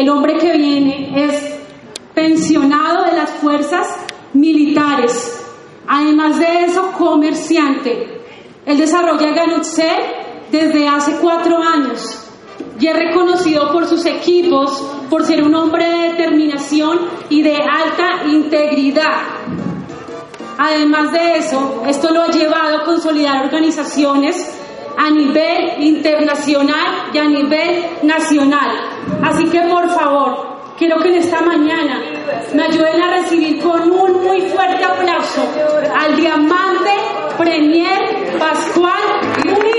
el hombre que viene es pensionado de las fuerzas militares. Además de eso, comerciante. Él desarrolla Ganutzer desde hace cuatro años y es reconocido por sus equipos por ser un hombre de determinación y de alta integridad. Además de eso, esto lo ha llevado a consolidar organizaciones a nivel internacional y a nivel nacional. Así que por favor, quiero que en esta mañana me ayuden a recibir con un muy fuerte aplauso al diamante Premier Pascual Murillo.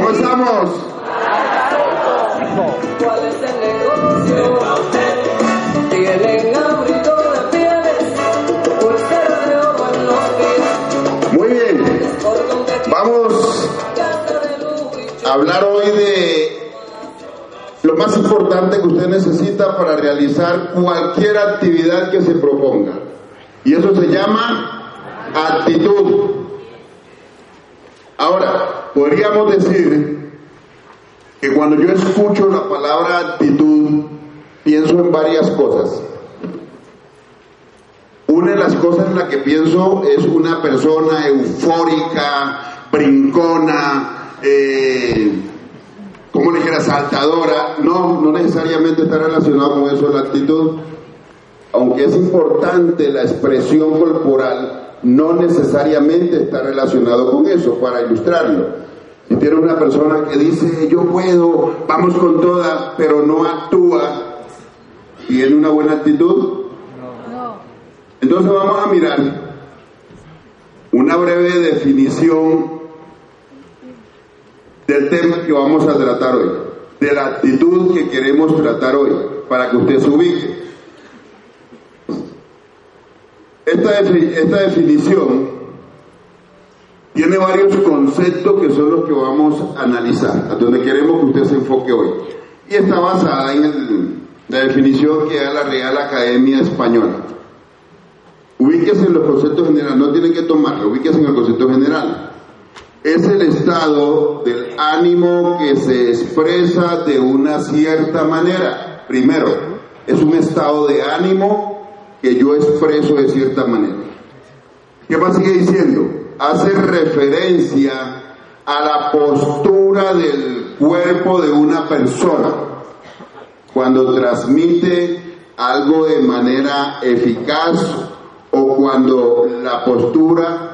¿Cómo estamos? Muy bien. Vamos a hablar hoy de lo más importante que usted necesita para realizar cualquier actividad que se proponga. Y eso se llama actitud. Ahora, podríamos decir que cuando yo escucho la palabra actitud, pienso en varias cosas. Una de las cosas en la que pienso es una persona eufórica, brincona, eh, como dijera, saltadora. No, no necesariamente está relacionado con eso la actitud aunque es importante la expresión corporal, no necesariamente está relacionado con eso, para ilustrarlo. Si tiene una persona que dice, yo puedo, vamos con toda, pero no actúa, ¿tiene una buena actitud? No. Entonces vamos a mirar una breve definición del tema que vamos a tratar hoy, de la actitud que queremos tratar hoy, para que usted se ubique. Esta, definición tiene varios conceptos que son los que vamos a analizar, a donde queremos que usted se enfoque hoy. Y está basada en la definición que da la Real Academia Española. Ubíquese en los conceptos generales, no tienen que tomarlo, ubíquese en el concepto general. Es el estado del ánimo que se expresa de una cierta manera. Primero, es un estado de ánimo que yo expreso de cierta manera. ¿Qué más sigue diciendo? Hace referencia a la postura del cuerpo de una persona cuando transmite algo de manera eficaz o cuando la postura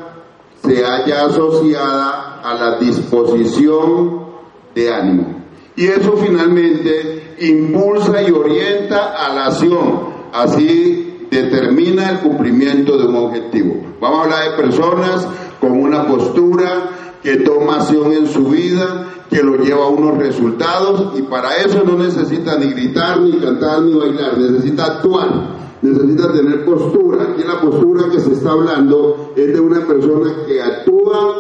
se haya asociada a la disposición de ánimo. Y eso finalmente impulsa y orienta a la acción. Así determina el cumplimiento de un objetivo. Vamos a hablar de personas con una postura que toma acción en su vida, que lo lleva a unos resultados y para eso no necesita ni gritar, ni cantar, ni bailar, necesita actuar, necesita tener postura. Aquí la postura que se está hablando es de una persona que actúa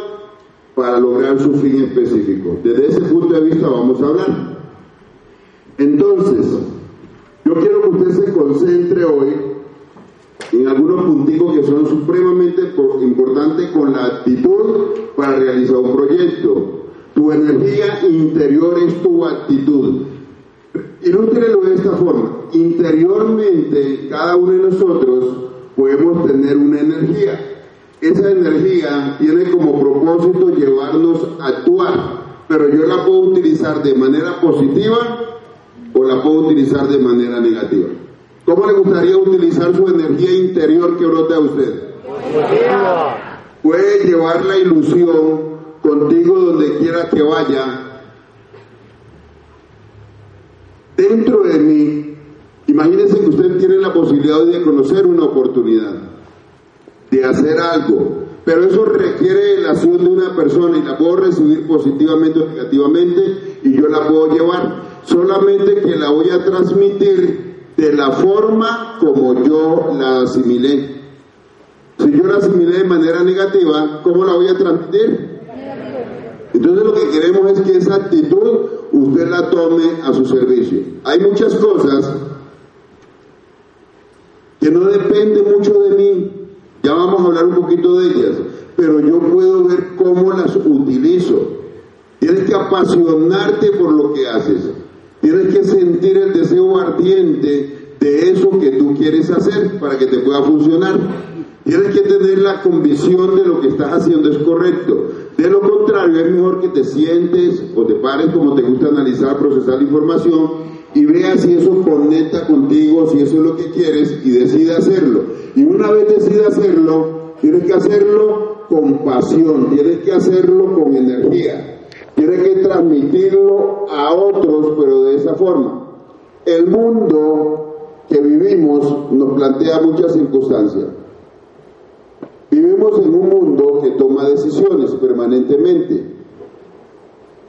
para lograr su fin específico. Desde ese punto de vista vamos a hablar. Entonces, yo quiero que usted se concentre hoy en algunos puntos que son supremamente importantes con la actitud para realizar un proyecto. Tu energía interior es tu actitud. Ilústrelo de esta forma. Interiormente, cada uno de nosotros podemos tener una energía. Esa energía tiene como propósito llevarnos a actuar, pero yo la puedo utilizar de manera positiva o la puedo utilizar de manera negativa. ¿Cómo le gustaría utilizar su energía interior que brota a usted? Puede llevar la ilusión contigo donde quiera que vaya dentro de mí, imagínense que usted tiene la posibilidad de conocer una oportunidad, de hacer algo, pero eso requiere la acción de una persona y la puedo recibir positivamente o negativamente y yo la puedo llevar, solamente que la voy a transmitir de la forma como yo la asimilé. Si yo la asimilé de manera negativa, ¿cómo la voy a transmitir? Entonces lo que queremos es que esa actitud usted la tome a su servicio. Hay muchas cosas que no dependen mucho de mí, ya vamos a hablar un poquito de ellas, pero yo puedo ver cómo las utilizo. Tienes que apasionarte por lo que haces, tienes que sentir el deseo ardiente de eso que tú quieres hacer para que te pueda funcionar. Tienes que tener la convicción de lo que estás haciendo es correcto. De lo contrario, es mejor que te sientes o te pares como te gusta analizar, procesar la información y veas si eso conecta contigo, si eso es lo que quieres y decide hacerlo. Y una vez decide hacerlo, tienes que hacerlo con pasión, tienes que hacerlo con energía, tienes que transmitirlo a otros, pero de esa forma. El mundo que vivimos nos plantea muchas circunstancias. Vivimos en un mundo que toma decisiones permanentemente.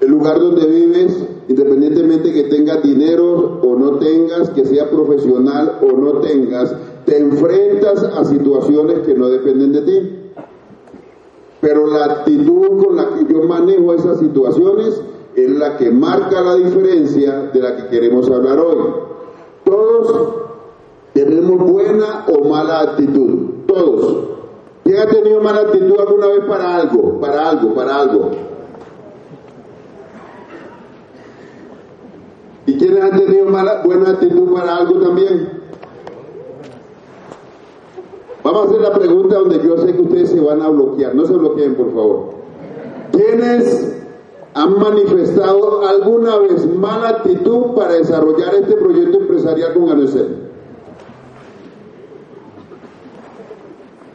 El lugar donde vives, independientemente que tengas dinero o no tengas, que sea profesional o no tengas, te enfrentas a situaciones que no dependen de ti. Pero la actitud con la que yo manejo esas situaciones es la que marca la diferencia de la que queremos hablar hoy. Todos tenemos buena o mala actitud, todos. ¿Quién ha tenido mala actitud alguna vez para algo? Para algo, para algo. ¿Y quiénes han tenido buena actitud para algo también? Vamos a hacer la pregunta donde yo sé que ustedes se van a bloquear. No se bloqueen, por favor. ¿Quiénes han manifestado alguna vez mala actitud para desarrollar este proyecto empresarial con Anucel?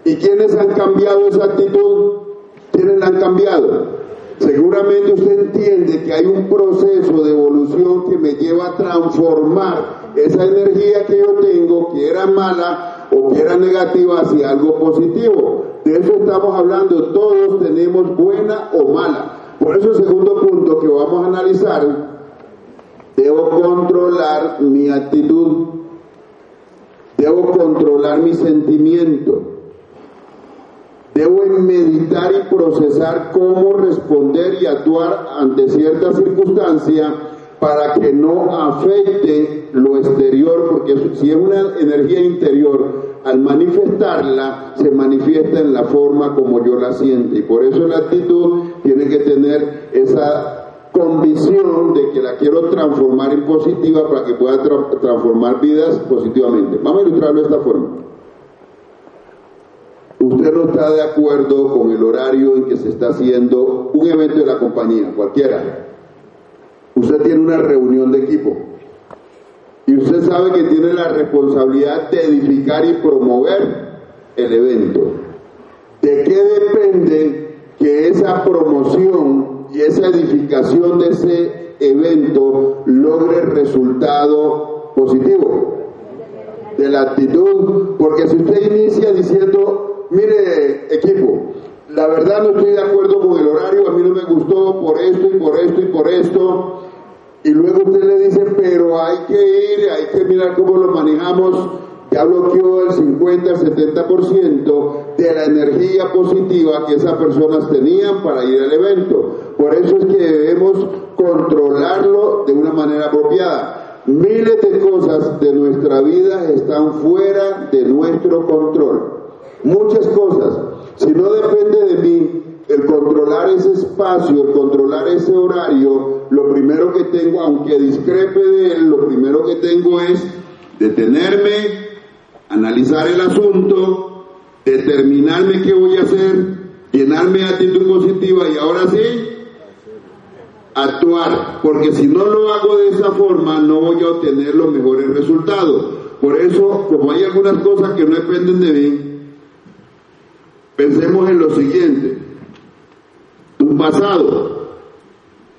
¿Y quiénes han cambiado esa actitud? ¿Quiénes la han cambiado? Seguramente usted entiende que hay un proceso de evolución que me lleva a transformar esa energía que yo tengo, que era mala o que era negativa, hacia algo positivo. De eso estamos hablando, todos tenemos buena o mala. Por eso el segundo punto que vamos a analizar, debo controlar mi actitud, debo controlar mi sentimiento. Debo meditar y procesar cómo responder y actuar ante cierta circunstancia para que no afecte lo exterior, porque si es una energía interior, al manifestarla, se manifiesta en la forma como yo la siento. Y por eso la actitud tiene que tener esa convicción de que la quiero transformar en positiva para que pueda transformar vidas positivamente. Vamos a ilustrarlo de esta forma usted no está de acuerdo con el horario en que se está haciendo un evento de la compañía, cualquiera. Usted tiene una reunión de equipo y usted sabe que tiene la responsabilidad de edificar y promover el evento. ¿De qué depende que esa promoción y esa edificación de ese evento logre resultado positivo? De la actitud, porque si usted inicia diciendo mire equipo, la verdad no estoy de acuerdo con el horario, a mí no me gustó por esto y por esto y por esto. Y luego mirar cómo lo manejamos. Ya bloqueó el 50, el 70% de la energía positiva que esas personas tenían para ir al evento. Por eso es que debemos controlarlo de una manera apropiada. Miles de cosas de nuestra vida están fuera de nuestro control muchas cosas. Si no depende de mí, el controlar ese espacio, el controlar ese horario, lo primero que tengo, aunque discrepe de él, lo primero que tengo es detenerme, analizar el asunto, determinarme qué voy a hacer, llenarme de actitud positiva y ahora sí, actuar, porque si no lo hago de esa forma no voy a obtener los mejores resultados. Por eso, como hay algunas cosas que no dependen de mí, Pensemos en lo siguiente, pasado.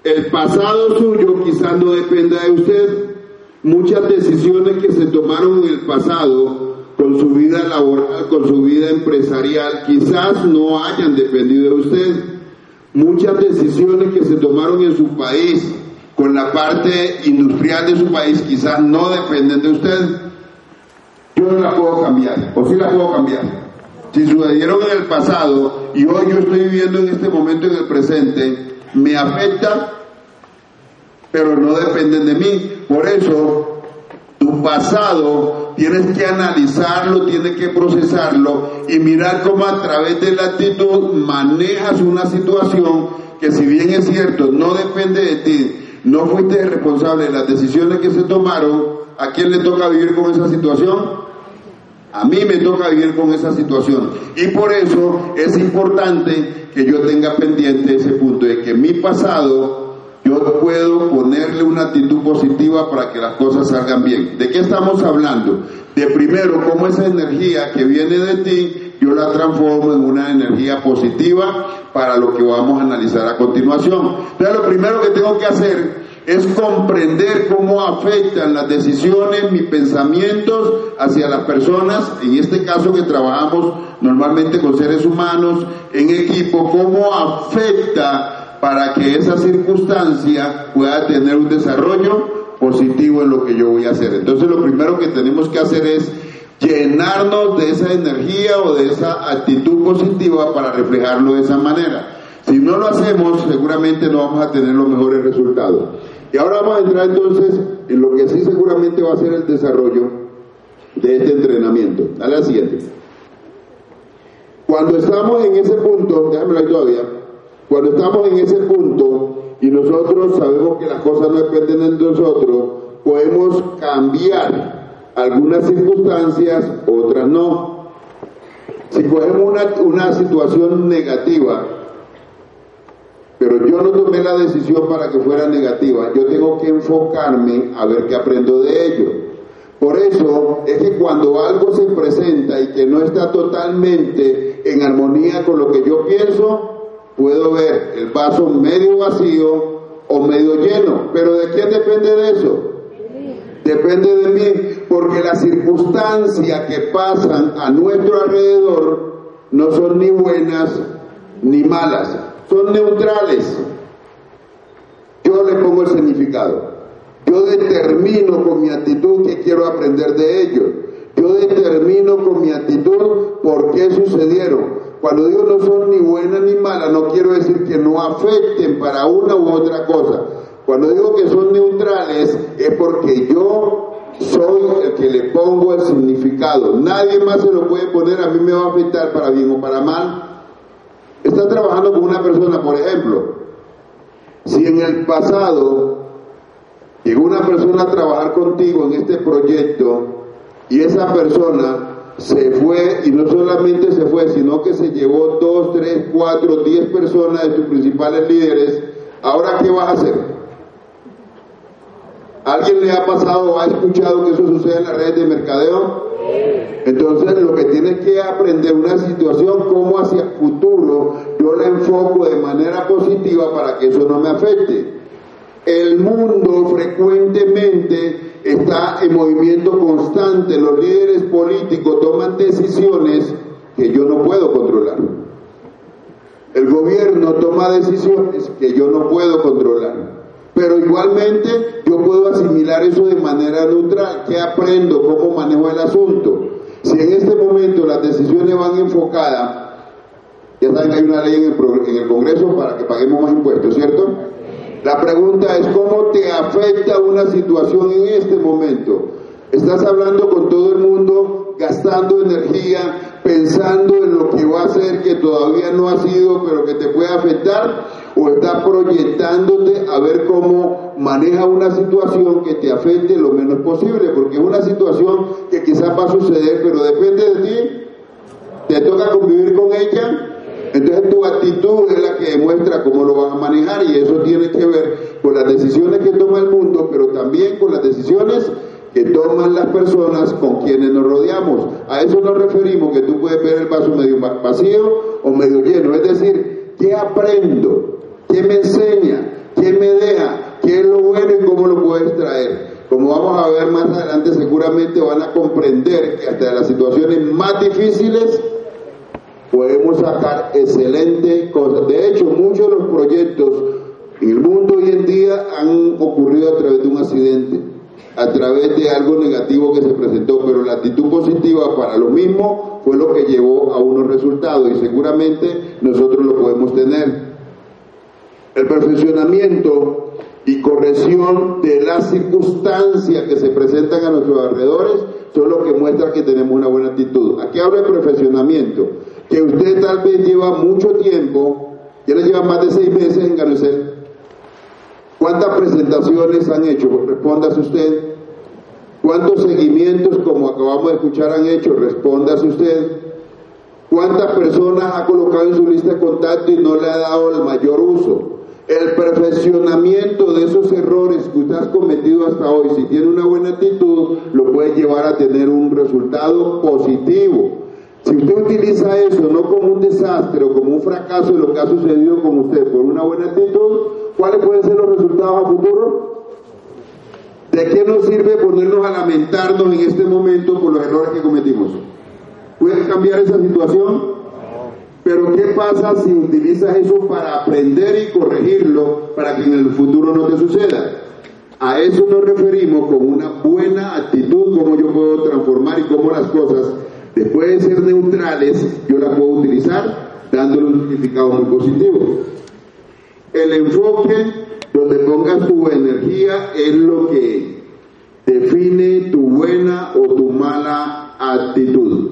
El pasado suyo quizás no dependa de usted, muchas decisiones que se tomaron en el pasado con su vida laboral, con su vida empresarial, quizás no hayan dependido de usted. Muchas decisiones que se tomaron en su país, con la parte industrial de su país, quizás no dependen de usted. Yo no la puedo cambiar, o sí la puedo cambiar. Si sucedieron en el pasado y hoy yo estoy viviendo en este momento en el presente, me afecta, pero no dependen de mí. Por eso, tu pasado tienes que analizarlo, tienes que procesarlo y mirar cómo a través de la actitud manejas una situación que si bien es cierto, no depende de ti, no fuiste responsable de las decisiones que se tomaron, ¿a quién le toca vivir con esa situación? A mí me toca vivir con esa situación. Y por eso es importante que yo tenga pendiente ese punto de que mi pasado yo puedo ponerle una actitud positiva para que las cosas salgan bien. ¿De qué estamos hablando? De primero, cómo esa energía que viene de ti, yo la transformo en una energía positiva para lo que vamos a analizar a continuación. Entonces, lo primero que tengo que hacer es comprender cómo afectan las decisiones, mis pensamientos hacia las personas, en este caso que trabajamos normalmente con seres humanos en equipo, cómo afecta para que esa circunstancia pueda tener un desarrollo positivo en lo que yo voy a hacer. Entonces lo primero que tenemos que hacer es llenarnos de esa energía o de esa actitud positiva para reflejarlo de esa manera. Si no lo hacemos, seguramente no vamos a tener los mejores resultados. Y ahora vamos a entrar entonces en lo que sí seguramente va a ser el desarrollo de este entrenamiento. A la siguiente. Cuando estamos en ese punto, déjame ahí todavía, cuando estamos en ese punto y nosotros sabemos que las cosas no dependen de nosotros, podemos cambiar algunas circunstancias, otras no. Si cogemos una, una situación negativa, pero yo no tomé la decisión para que fuera negativa, yo tengo que enfocarme a ver qué aprendo de ello. Por eso es que cuando algo se presenta y que no está totalmente en armonía con lo que yo pienso, puedo ver el vaso medio vacío o medio lleno. Pero ¿de quién depende de eso? Depende de mí, porque las circunstancias que pasan a nuestro alrededor no son ni buenas ni malas, son neutrales. Yo le pongo el significado. Yo determino con mi actitud que quiero aprender de ellos. Yo determino con mi actitud por qué sucedieron. Cuando digo no son ni buenas ni malas, no quiero decir que no afecten para una u otra cosa. Cuando digo que son neutrales es porque yo soy el que le pongo el significado. Nadie más se lo puede poner, a mí me va a afectar para bien o para mal. Está trabajando con una persona, por ejemplo, si en el pasado llegó una persona a trabajar contigo en este proyecto y esa persona se fue y no solamente se fue, sino que se llevó dos, tres, cuatro, diez personas de tus principales líderes, ahora ¿qué vas a hacer? ¿Alguien le ha pasado o ha escuchado que eso sucede en las redes de mercadeo? Entonces lo que tienes que aprender una situación como hacia futuro yo la enfoco de manera positiva para que eso no me afecte. El mundo frecuentemente está en movimiento constante, los líderes políticos toman decisiones que yo no puedo controlar. El gobierno toma decisiones que yo no puedo controlar. Pero igualmente yo puedo asimilar eso de manera neutral. ¿Qué aprendo? ¿Cómo manejo el asunto? Si en este momento las decisiones van enfocadas, ya saben que hay una ley en el, en el Congreso para que paguemos más impuestos, ¿cierto? La pregunta es, ¿cómo te afecta una situación en este momento? Estás hablando con todo el mundo, gastando energía, pensando en lo que va a ser que todavía no ha sido, pero que te puede afectar, o estás proyectándote a ver cómo maneja una situación que te afecte lo menos posible, porque es una situación que quizás va a suceder, pero depende de ti, te toca convivir con ella, entonces tu actitud es la que demuestra cómo lo vas a manejar y eso tiene que ver con las decisiones que toma el mundo, pero también con las decisiones que toman las personas con quienes nos rodeamos. A eso nos referimos, que tú puedes ver el vaso medio vacío o medio lleno. Es decir, ¿qué aprendo? ¿Qué me enseña? ¿Qué me deja? ¿Qué es lo bueno y cómo lo puedes traer? Como vamos a ver más adelante, seguramente van a comprender que hasta las situaciones más difíciles podemos sacar excelente cosas. De hecho, muchos de los proyectos en el mundo hoy en día han ocurrido a través de un accidente, a través de algo negativo que se presentó, pero la actitud positiva para lo mismo fue lo que llevó a unos resultados y seguramente nosotros lo podemos tener. El perfeccionamiento y corrección de las circunstancias que se presentan a nuestros alrededores son lo que muestra que tenemos una buena actitud. Aquí hablo de perfeccionamiento, que usted tal vez lleva mucho tiempo, ya le lleva más de seis meses en Ganusel. ¿Cuántas presentaciones han hecho? Respóndase usted. ¿Cuántos seguimientos, como acabamos de escuchar, han hecho? Respóndase usted. ¿Cuántas personas ha colocado en su lista de contacto y no le ha dado el mayor uso? El perfeccionamiento de esos errores que usted ha cometido hasta hoy, si tiene una buena actitud, lo puede llevar a tener un resultado positivo. Si usted utiliza eso no como un desastre o como un fracaso de lo que ha sucedido con usted por una buena actitud, ¿cuáles pueden ser los resultados a futuro? ¿De qué nos sirve ponernos a lamentarnos en este momento por los errores que cometimos? ¿Puede cambiar esa situación? Pero ¿qué pasa si utilizas eso para aprender y corregirlo para que en el futuro no te suceda? A eso nos referimos con una buena actitud, cómo yo puedo transformar y cómo las cosas, después de ser neutrales, yo las puedo utilizar dándole un significado muy positivo. El enfoque donde pongas tu energía es lo que define tu buena o tu mala actitud.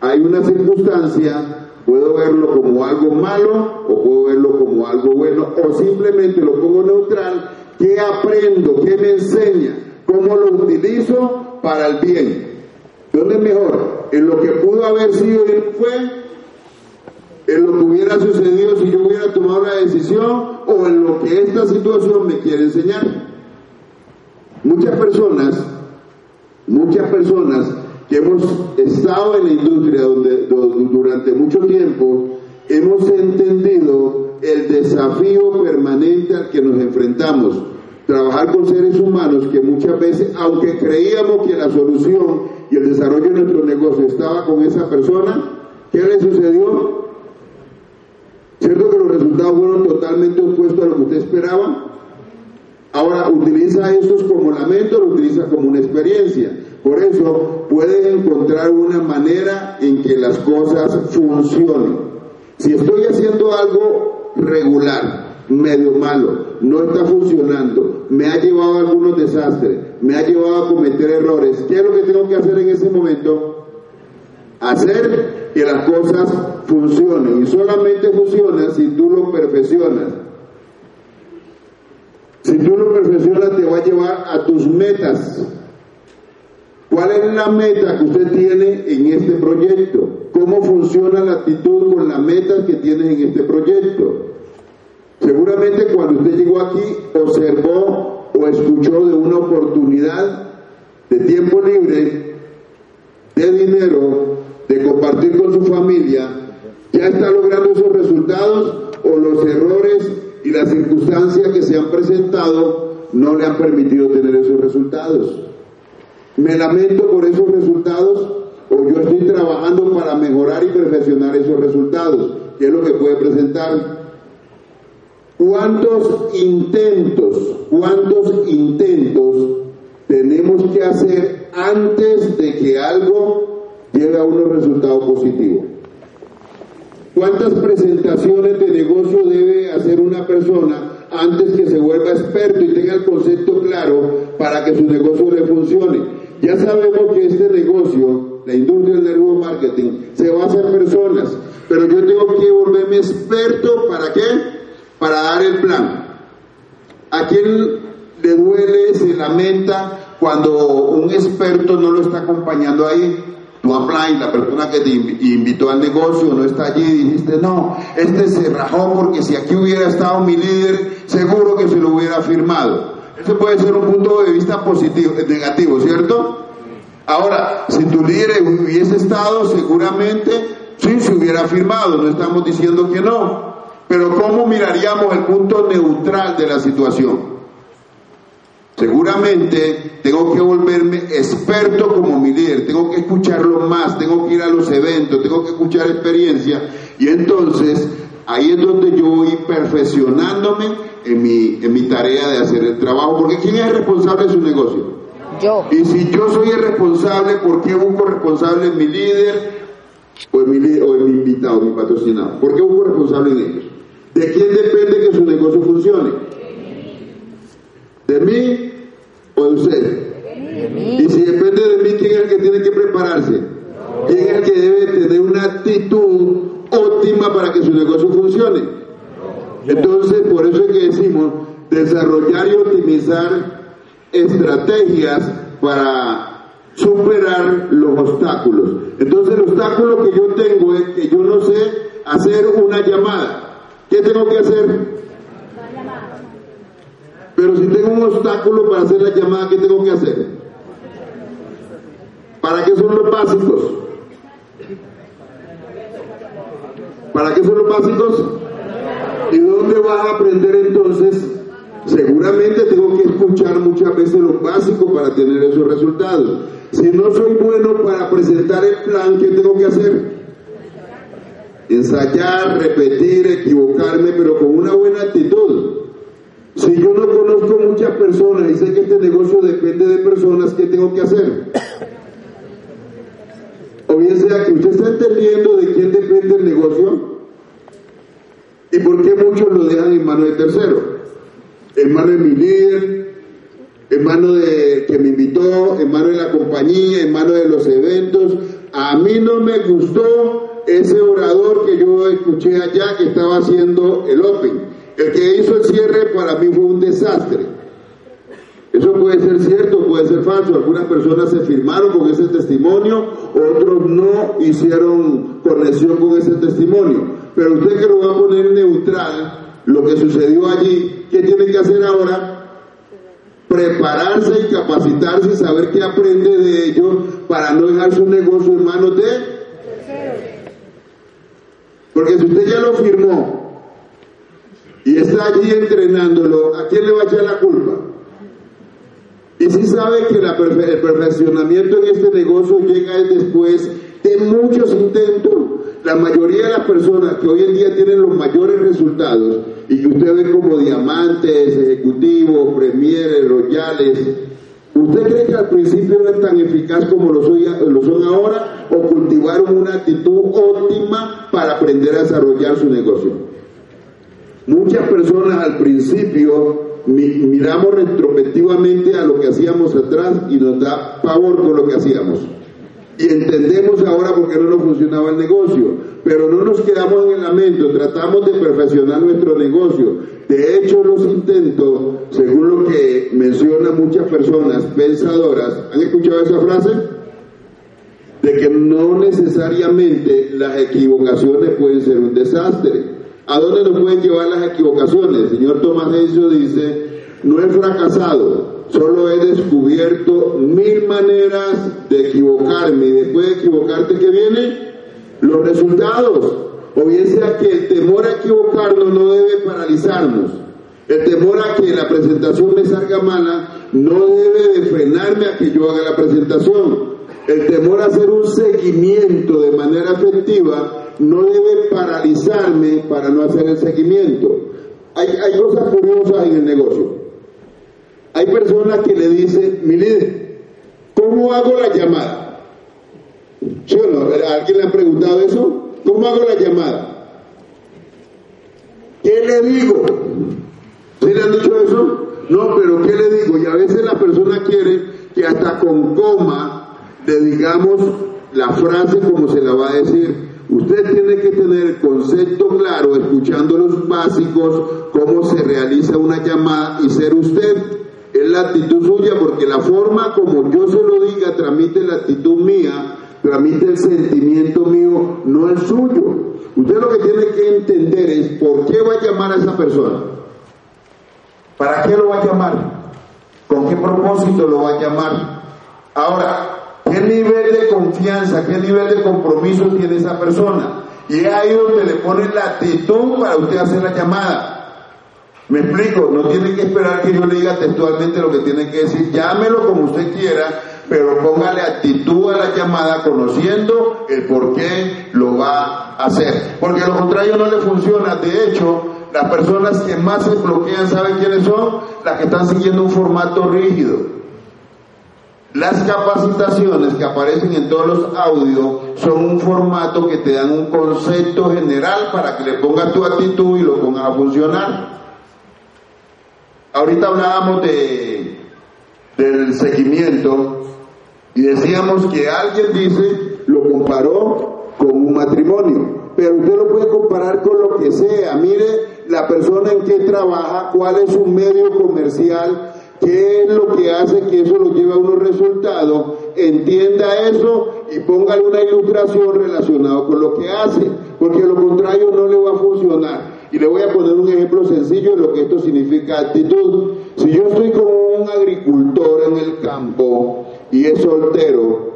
Hay una circunstancia Puedo verlo como algo malo o puedo verlo como algo bueno o simplemente lo pongo neutral. ¿Qué aprendo? ¿Qué me enseña? ¿Cómo lo utilizo para el bien? ¿Dónde mejor? ¿En lo que pudo haber sido y fue? ¿En lo que hubiera sucedido si yo hubiera tomado la decisión? ¿O en lo que esta situación me quiere enseñar? Muchas personas, muchas personas que hemos estado en la industria donde, durante mucho tiempo, hemos entendido el desafío permanente al que nos enfrentamos. Trabajar con seres humanos que muchas veces, aunque creíamos que la solución y el desarrollo de nuestro negocio estaba con esa persona, ¿qué le sucedió? ¿Cierto que los resultados fueron totalmente opuestos a lo que usted esperaba? Ahora, utiliza estos como lamento, lo utiliza como una experiencia. Por eso puedes encontrar una manera en que las cosas funcionen. Si estoy haciendo algo regular, medio malo, no está funcionando, me ha llevado a algunos desastres, me ha llevado a cometer errores, ¿qué es lo que tengo que hacer en ese momento? Hacer que las cosas funcionen. Y solamente funciona si tú lo perfeccionas. Si tú lo perfeccionas te va a llevar a tus metas. ¿Cuál es la meta que usted tiene en este proyecto? ¿Cómo funciona la actitud con las metas que tiene en este proyecto? Seguramente cuando usted llegó aquí observó o escuchó de una oportunidad de tiempo libre, de dinero, de compartir con su familia, ya está logrando esos resultados o los errores y las circunstancias que se han presentado no le han permitido tener esos resultados. ¿Me lamento por esos resultados o yo estoy trabajando para mejorar y perfeccionar esos resultados? ¿Qué es lo que puede presentar? ¿Cuántos intentos, cuántos intentos tenemos que hacer antes de que algo llegue a unos resultados positivos? ¿Cuántas presentaciones de negocio debe hacer una persona antes que se vuelva experto y tenga el concepto claro para que su negocio le funcione? Ya sabemos que este negocio, la industria del network marketing, se va a hacer personas, pero yo tengo que volverme experto para qué? Para dar el plan. ¿A quién le duele, se lamenta cuando un experto no lo está acompañando ahí? Tu apply, la persona que te invitó al negocio no está allí y dijiste, no, este se rajó porque si aquí hubiera estado mi líder, seguro que se lo hubiera firmado. Ese puede ser un punto de vista positivo, negativo, ¿cierto? Ahora, si tu líder hubiese estado, seguramente sí se hubiera firmado, no estamos diciendo que no. Pero ¿cómo miraríamos el punto neutral de la situación? Seguramente tengo que volverme experto como mi líder, tengo que escucharlo más, tengo que ir a los eventos, tengo que escuchar experiencia y entonces ahí es donde yo voy perfeccionándome en mi, en mi tarea de hacer el trabajo, porque ¿quién es responsable de su negocio? Yo. Y si yo soy el responsable, ¿por qué busco responsable en mi líder o en mi, líder, o en mi invitado, mi patrocinado? ¿Por qué busco responsable en ellos? ¿De quién depende que su negocio funcione? ¿De mí o de usted? Y si depende de mí, ¿quién es el que tiene que prepararse? ¿Quién es el que debe tener una actitud óptima para que su negocio funcione? Entonces, por eso es que decimos desarrollar y optimizar estrategias para superar los obstáculos. Entonces, el obstáculo que yo tengo es que yo no sé hacer una llamada. ¿Qué tengo que hacer? Pero si tengo un obstáculo para hacer la llamada, ¿qué tengo que hacer? ¿Para qué son los básicos? ¿Para qué son los básicos? ¿Y dónde vas a aprender entonces? Seguramente tengo que escuchar muchas veces los básicos para tener esos resultados. Si no soy bueno para presentar el plan, ¿qué tengo que hacer? Ensayar, repetir, equivocarme, pero con una buena actitud. Si yo no conozco muchas personas y sé que este negocio depende de personas, ¿qué tengo que hacer? O bien sea que usted está entendiendo de quién depende el negocio y por qué muchos lo dejan en manos de terceros. En manos de mi líder, en manos de que me invitó, en manos de la compañía, en manos de los eventos. A mí no me gustó ese orador que yo escuché allá que estaba haciendo el Open el que hizo el cierre para mí fue un desastre. Eso puede ser cierto, puede ser falso. Algunas personas se firmaron con ese testimonio, otros no hicieron conexión con ese testimonio. Pero usted que lo va a poner neutral, lo que sucedió allí, ¿qué tiene que hacer ahora? Prepararse y capacitarse y saber qué aprende de ello para no dejar su negocio en manos de... Porque si usted ya lo firmó y está allí entrenándolo, ¿a quién le va a echar la culpa? Y si sabe que el perfeccionamiento en este negocio llega después de muchos intentos. La mayoría de las personas que hoy en día tienen los mayores resultados y que usted ve como diamantes, ejecutivos, premieres, royales, ¿usted cree que al principio no es tan eficaz como lo, son ahora o cultivaron una actitud óptima para aprender a desarrollar su negocio? Muchas personas al principio miramos retrospectivamente a lo que hacíamos atrás y nos da pavor con lo que hacíamos. Y entendemos ahora por qué no nos funcionaba el negocio, pero no nos quedamos en el lamento, tratamos de perfeccionar nuestro negocio. De hecho, los intentos, según lo que mencionan muchas personas pensadoras, ¿han escuchado esa frase? De que no necesariamente las equivocaciones pueden ser un desastre. ¿A dónde nos pueden llevar las equivocaciones? El señor Tomás Enzo dice, no he fracasado, solo he descubierto mil maneras de equivocarme y después de equivocarte, ¿qué viene? Los resultados. O bien sea que el temor a equivocarnos no debe paralizarnos. El temor a que la presentación me salga mala no debe de frenarme a que yo haga la presentación. El temor a hacer un seguimiento de manera efectiva no debe paralizarme para no hacer el seguimiento. Hay, hay cosas curiosas en el negocio. Hay personas que le dicen, mi líder, ¿cómo hago la llamada? Alguien le ha preguntado eso? ¿Cómo hago la llamada? ¿Qué le digo? ¿Sí le han dicho eso? No, pero ¿qué le digo? Y a veces la persona quiere que hasta con coma le digamos la frase como se la va a decir. Usted tiene que tener el concepto claro, escuchando los básicos, cómo se realiza una llamada y ser usted. Es la actitud suya porque la forma como yo se lo diga transmite la actitud mía, transmite sentimiento mío, no el suyo. Usted lo que tiene que entender es por qué va a llamar a esa persona. ¿Para qué lo va a llamar? ¿Con qué propósito lo va a llamar? Ahora, ¿Qué nivel de confianza, qué nivel de compromiso tiene esa persona? Y es ahí donde le ponen la actitud para usted hacer la llamada. Me explico, no tiene que esperar que yo le diga textualmente lo que tiene que decir, llámelo como usted quiera, pero póngale actitud a la llamada conociendo el por qué lo va a hacer. Porque lo contrario no le funciona. De hecho, las personas que más se bloquean, ¿saben quiénes son? Las que están siguiendo un formato rígido. Las capacitaciones que aparecen en todos los audios son un formato que te dan un concepto general para que le pongas tu actitud y lo pongas a funcionar. Ahorita hablábamos de, del seguimiento y decíamos que alguien dice, lo comparó con un matrimonio, pero usted lo puede comparar con lo que sea. Mire la persona en que trabaja, cuál es su medio comercial, qué es lo que hace que eso lo lleve a unos resultados, entienda eso y póngale una ilustración relacionada con lo que hace, porque lo contrario no le va a funcionar. Y le voy a poner un ejemplo sencillo de lo que esto significa actitud. Si yo estoy como un agricultor en el campo y es soltero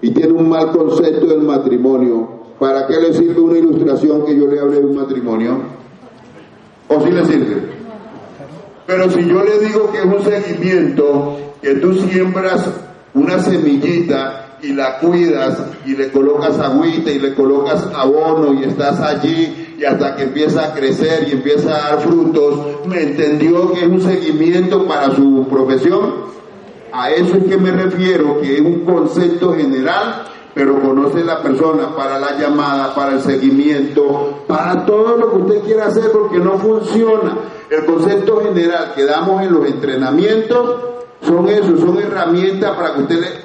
y tiene un mal concepto del matrimonio, ¿para qué le sirve una ilustración que yo le hable de un matrimonio? ¿O si le sirve? Pero si yo le digo que es un seguimiento, que tú siembras una semillita y la cuidas y le colocas agüita y le colocas abono y estás allí y hasta que empieza a crecer y empieza a dar frutos, ¿me entendió que es un seguimiento para su profesión? A eso es que me refiero, que es un concepto general pero conoce la persona para la llamada, para el seguimiento, para todo lo que usted quiera hacer porque no funciona. El concepto general que damos en los entrenamientos son eso, son herramientas para que usted le...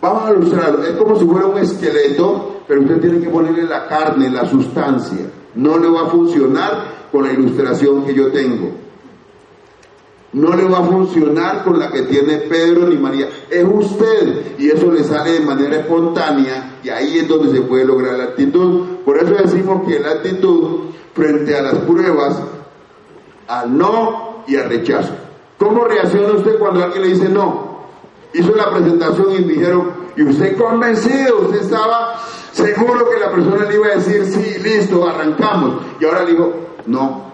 Vamos a ilustrarlo, es como si fuera un esqueleto, pero usted tiene que ponerle la carne, la sustancia. No le va a funcionar con la ilustración que yo tengo. No le va a funcionar con la que tiene Pedro ni María. Es usted y eso le sale de manera espontánea y ahí es donde se puede lograr la actitud. Por eso decimos que la actitud frente a las pruebas, al no y al rechazo. ¿Cómo reacciona usted cuando alguien le dice no? Hizo la presentación y dijeron, y usted convencido, usted estaba seguro que la persona le iba a decir, sí, listo, arrancamos. Y ahora le dijo, no.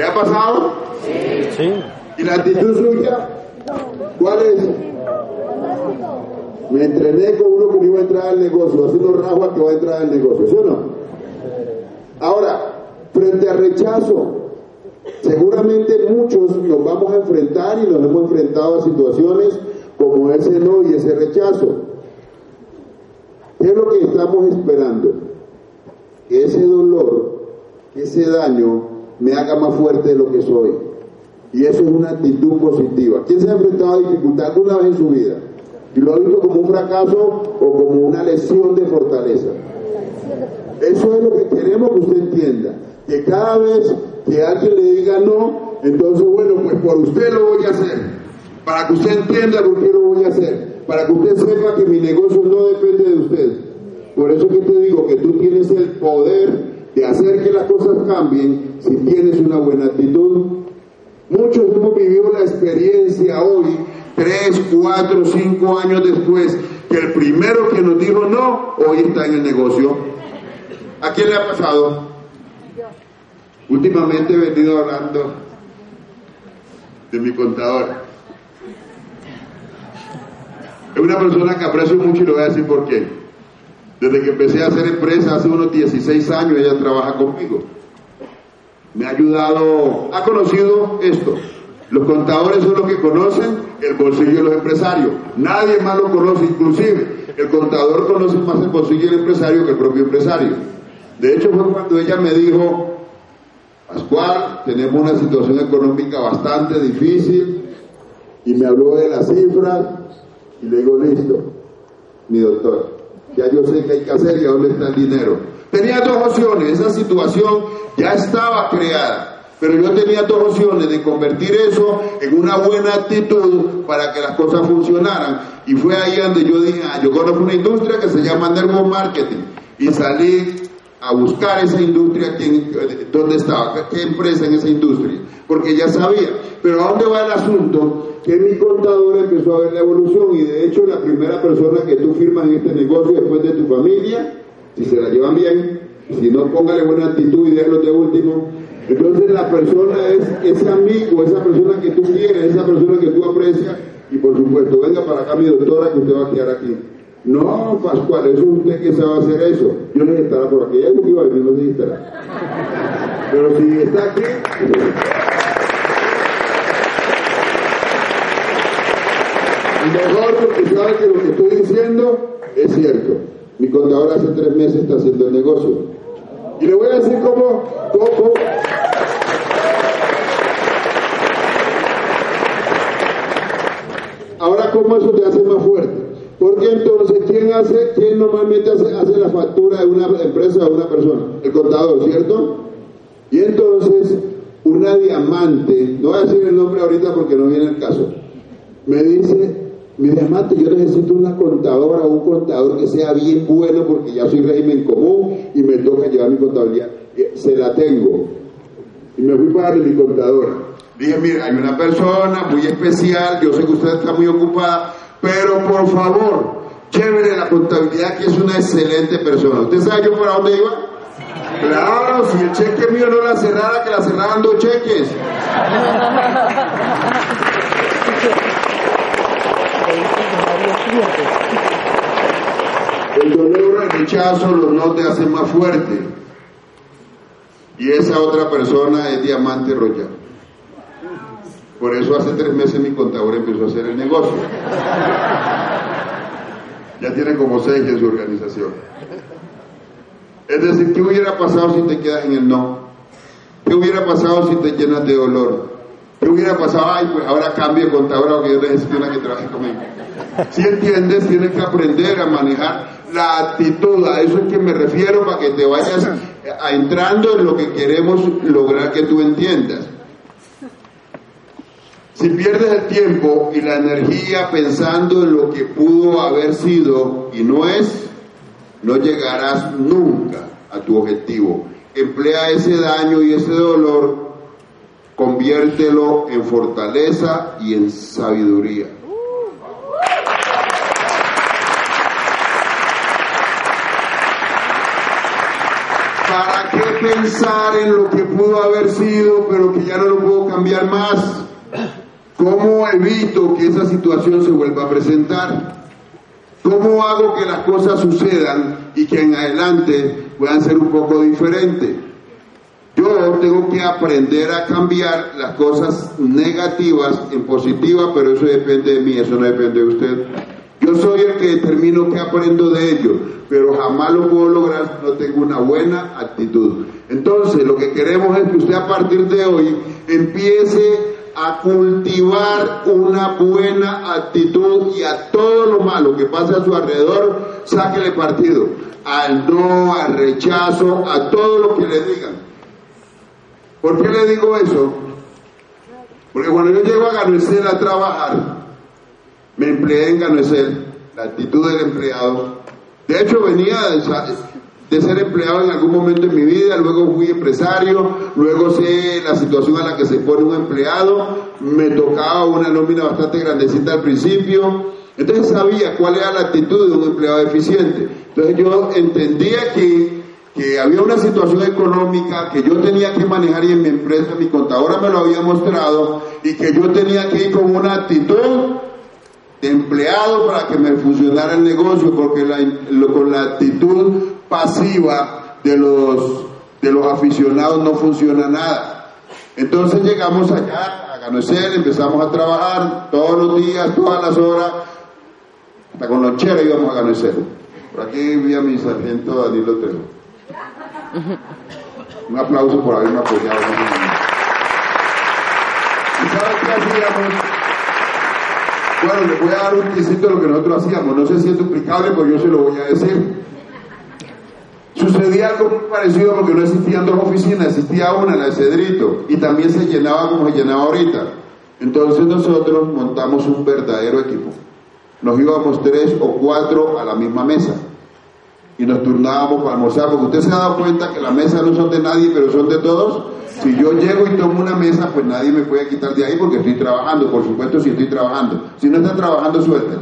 ¿Le ha pasado? Sí. ¿Y la actitud suya? ¿Cuál es? Me entrené con uno que no iba a entrar al negocio, haciendo rajo a que va a entrar al negocio, ¿sí o no? Ahora, frente al rechazo, seguramente muchos nos vamos a enfrentar y nos hemos enfrentado a situaciones como ese no y ese rechazo. ¿Qué es lo que estamos esperando? Que ese dolor, que ese daño me haga más fuerte de lo que soy. Y eso es una actitud positiva. ¿Quién se ha enfrentado a dificultad alguna vez en su vida? Y lo ha visto como un fracaso o como una lesión de fortaleza. Eso es lo que queremos que usted entienda. Que cada vez que alguien le diga no, entonces bueno, pues por usted lo voy a hacer. Para que usted entienda por qué lo voy a hacer. Para que usted sepa que mi negocio no depende de usted. Por eso que te digo que tú tienes el poder de hacer que las cosas cambien si tienes una buena actitud Muchos hemos vivido la experiencia hoy, tres, cuatro, cinco años después, que el primero que nos dijo no, hoy está en el negocio. ¿A quién le ha pasado? Últimamente he venido hablando de mi contador. Es una persona que aprecio mucho y lo voy a decir por qué. Desde que empecé a hacer empresa hace unos 16 años, ella trabaja conmigo me ha ayudado, ha conocido esto. Los contadores son los que conocen el bolsillo de los empresarios. Nadie más lo conoce, inclusive el contador conoce más el bolsillo del empresario que el propio empresario. De hecho fue cuando ella me dijo, Pascual, tenemos una situación económica bastante difícil y me habló de las cifras y le digo, listo, mi doctor, ya yo sé qué hay que hacer y a dónde está el dinero. Tenía dos opciones, esa situación ya estaba creada, pero yo tenía dos opciones de convertir eso en una buena actitud para que las cosas funcionaran. Y fue ahí donde yo dije, ah, yo conozco una industria que se llama Nervo Marketing y salí a buscar esa industria, dónde estaba, qué empresa en esa industria, porque ya sabía. Pero ¿a dónde va el asunto? Que mi contador empezó a ver la evolución y de hecho la primera persona que tú firmas en este negocio después de tu familia si se la llevan bien, si no póngale buena actitud y déjalo de último, Entonces la persona es ese amigo, esa persona que tú quieres, esa persona que tú aprecias y por supuesto, venga para acá mi doctora que usted va a quedar aquí. No, Pascual, eso es usted que sabe hacer eso. Yo no estará por aquí. Que iba a venir, no sé estará. Pero si está aquí... Mejor porque sabe que lo que estoy diciendo es cierto. Mi contador hace tres meses está haciendo el negocio. Y le voy a decir cómo, cómo Ahora, ¿cómo eso te hace más fuerte? Porque entonces, ¿quién hace, quién normalmente hace, la factura de una empresa o de una persona? El contador, ¿cierto? Y entonces, una diamante, no voy a decir el nombre ahorita porque no viene el caso, me dice, mi diamante, yo necesito una contadora un contador que sea bien bueno porque ya soy régimen común y me toca llevar mi contabilidad. Se la tengo. Y me fui para mi contadora. Dije, mire, hay una persona muy especial, yo sé que usted está muy ocupada, pero por favor, chévere la contabilidad que es una excelente persona. ¿Usted sabe yo para dónde iba? Claro, si el cheque mío no la cerrara, que la cerraran dos cheques. El dolor, el rechazo, los no te hacen más fuerte. Y esa otra persona es Diamante Royal. Por eso hace tres meses mi contador empezó a hacer el negocio. Ya tiene como seis en su organización. Es decir, ¿qué hubiera pasado si te quedas en el no? ¿Qué hubiera pasado si te llenas de dolor? ¿Qué hubiera pasado? Ay, pues ahora cambie de contadora porque yo necesito una que trabaje conmigo. Si entiendes, tienes que aprender a manejar la actitud, a eso es que me refiero para que te vayas entrando en lo que queremos lograr que tú entiendas. Si pierdes el tiempo y la energía pensando en lo que pudo haber sido y no es, no llegarás nunca a tu objetivo. Emplea ese daño y ese dolor, conviértelo en fortaleza y en sabiduría. ¿Para qué pensar en lo que pudo haber sido, pero que ya no lo puedo cambiar más? ¿Cómo evito que esa situación se vuelva a presentar? ¿Cómo hago que las cosas sucedan y que en adelante puedan ser un poco diferentes? Yo tengo que aprender a cambiar las cosas negativas en positivas, pero eso depende de mí, eso no depende de usted. Yo soy el que determino qué aprendo de ello, pero jamás lo puedo lograr si no tengo una buena actitud. Entonces, lo que queremos es que usted a partir de hoy empiece a cultivar una buena actitud y a todo lo malo que pasa a su alrededor, sáquele partido. Al no, al rechazo, a todo lo que le digan. ¿Por qué le digo eso? Porque cuando yo llego a Ganuesel a trabajar, me empleé en Ganuesel, la actitud del empleado. De hecho, venía de ser empleado en algún momento en mi vida, luego fui empresario, luego sé la situación a la que se pone un empleado, me tocaba una nómina bastante grandecita al principio, entonces sabía cuál era la actitud de un empleado eficiente. Entonces yo entendía que, que había una situación económica que yo tenía que manejar y en mi empresa, mi contadora me lo había mostrado, y que yo tenía que ir con una actitud de empleado para que me funcionara el negocio, porque con la actitud pasiva de los, de los aficionados no funciona nada. Entonces llegamos allá a Ganocer, empezamos a trabajar todos los días, todas las horas, hasta con lonchera íbamos a Ganocer. Por aquí vi a mi sargento Danilo Trejo. Un aplauso por haberme apoyado. ¿Y sabes qué hacíamos? Bueno, les voy a dar un pisito de lo que nosotros hacíamos. No sé si es duplicable, pero yo se lo voy a decir. Sucedía algo muy parecido porque no existían dos oficinas, existía una, la de Cedrito, y también se llenaba como se llenaba ahorita. Entonces nosotros montamos un verdadero equipo. Nos íbamos tres o cuatro a la misma mesa y nos turnábamos para almorzar, porque usted se ha dado cuenta que las mesas no son de nadie, pero son de todos. Si yo llego y tomo una mesa, pues nadie me puede quitar de ahí porque estoy trabajando, por supuesto si estoy trabajando. Si no está trabajando, suelta.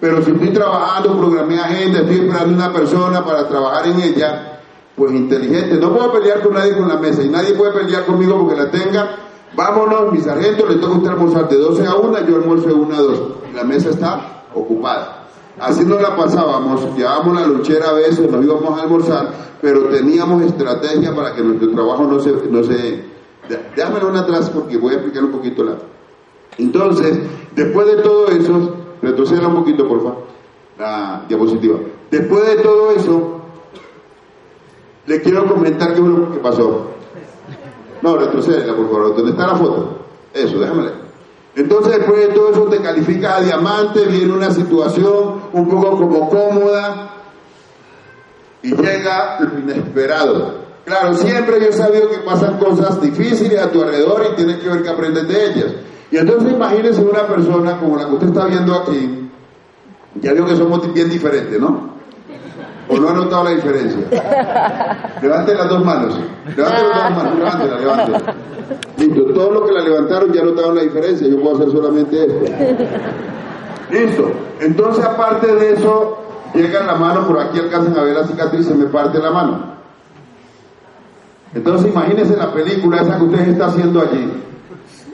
Pero si estoy trabajando, programé agenda, estoy esperando una persona para trabajar en ella, pues inteligente. No puedo pelear con nadie con la mesa y nadie puede pelear conmigo porque la tenga. Vámonos, mi sargento, le toca usted almorzar de 12 a 1, yo almuerzo de 1 a 2. La mesa está ocupada. Así nos la pasábamos, llevábamos la lonchera a veces, nos íbamos a almorzar, pero teníamos estrategia para que nuestro trabajo no se... No se déjame una atrás porque voy a explicar un poquito la... Entonces, después de todo eso, retroceda un poquito, por favor, la diapositiva. Después de todo eso, le quiero comentar qué que pasó. No, retrocédela, por favor. ¿Dónde está la foto? Eso, déjame Entonces, después de todo eso, te calificas a diamante, viene una situación un poco como cómoda y llega lo inesperado. Claro, siempre yo he sabido que pasan cosas difíciles a tu alrededor y tienes que ver que aprendes de ellas. Y entonces imagínese una persona como la que usted está viendo aquí, ya veo que somos bien diferentes, ¿no? ¿O no ha notado la diferencia? Levante las dos manos. Levante las dos manos. Levántela, levántela. Listo. Todos los que la levantaron ya notaron la diferencia. Yo puedo hacer solamente esto. Listo. Entonces, aparte de eso, llega la mano. Por aquí alcanzan a ver la cicatriz. Se me parte la mano. Entonces, imagínense la película esa que usted está haciendo allí.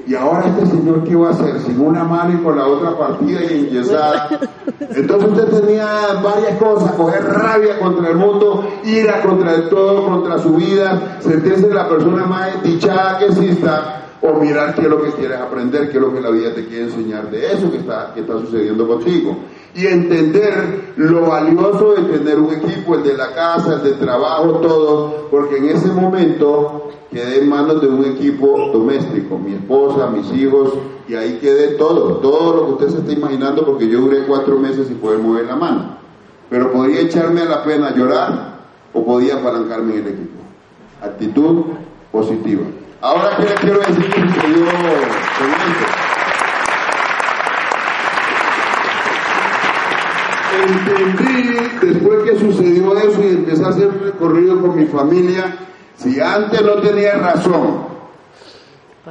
Y ahora este señor, ¿qué va a hacer? Sin una mano y con la otra partida y enyesada. Entonces usted tenía varias cosas, coger rabia contra el mundo, ira contra el todo, contra su vida, sentirse la persona más dichada que exista, o mirar qué es lo que quieres aprender, qué es lo que la vida te quiere enseñar de eso que está, que está sucediendo contigo. Y entender lo valioso de tener un equipo, el de la casa, el de trabajo, todo, porque en ese momento quedé en manos de un equipo doméstico, mi esposa, mis hijos, y ahí quedé todo, todo lo que usted se está imaginando, porque yo duré cuatro meses sin poder mover la mano. Pero podía echarme a la pena llorar o podía apalancarme en el equipo. Actitud positiva. Ahora, ¿qué quiero decir sucedió Entendí después que sucedió eso y empecé a hacer recorrido con mi familia si antes no tenía razón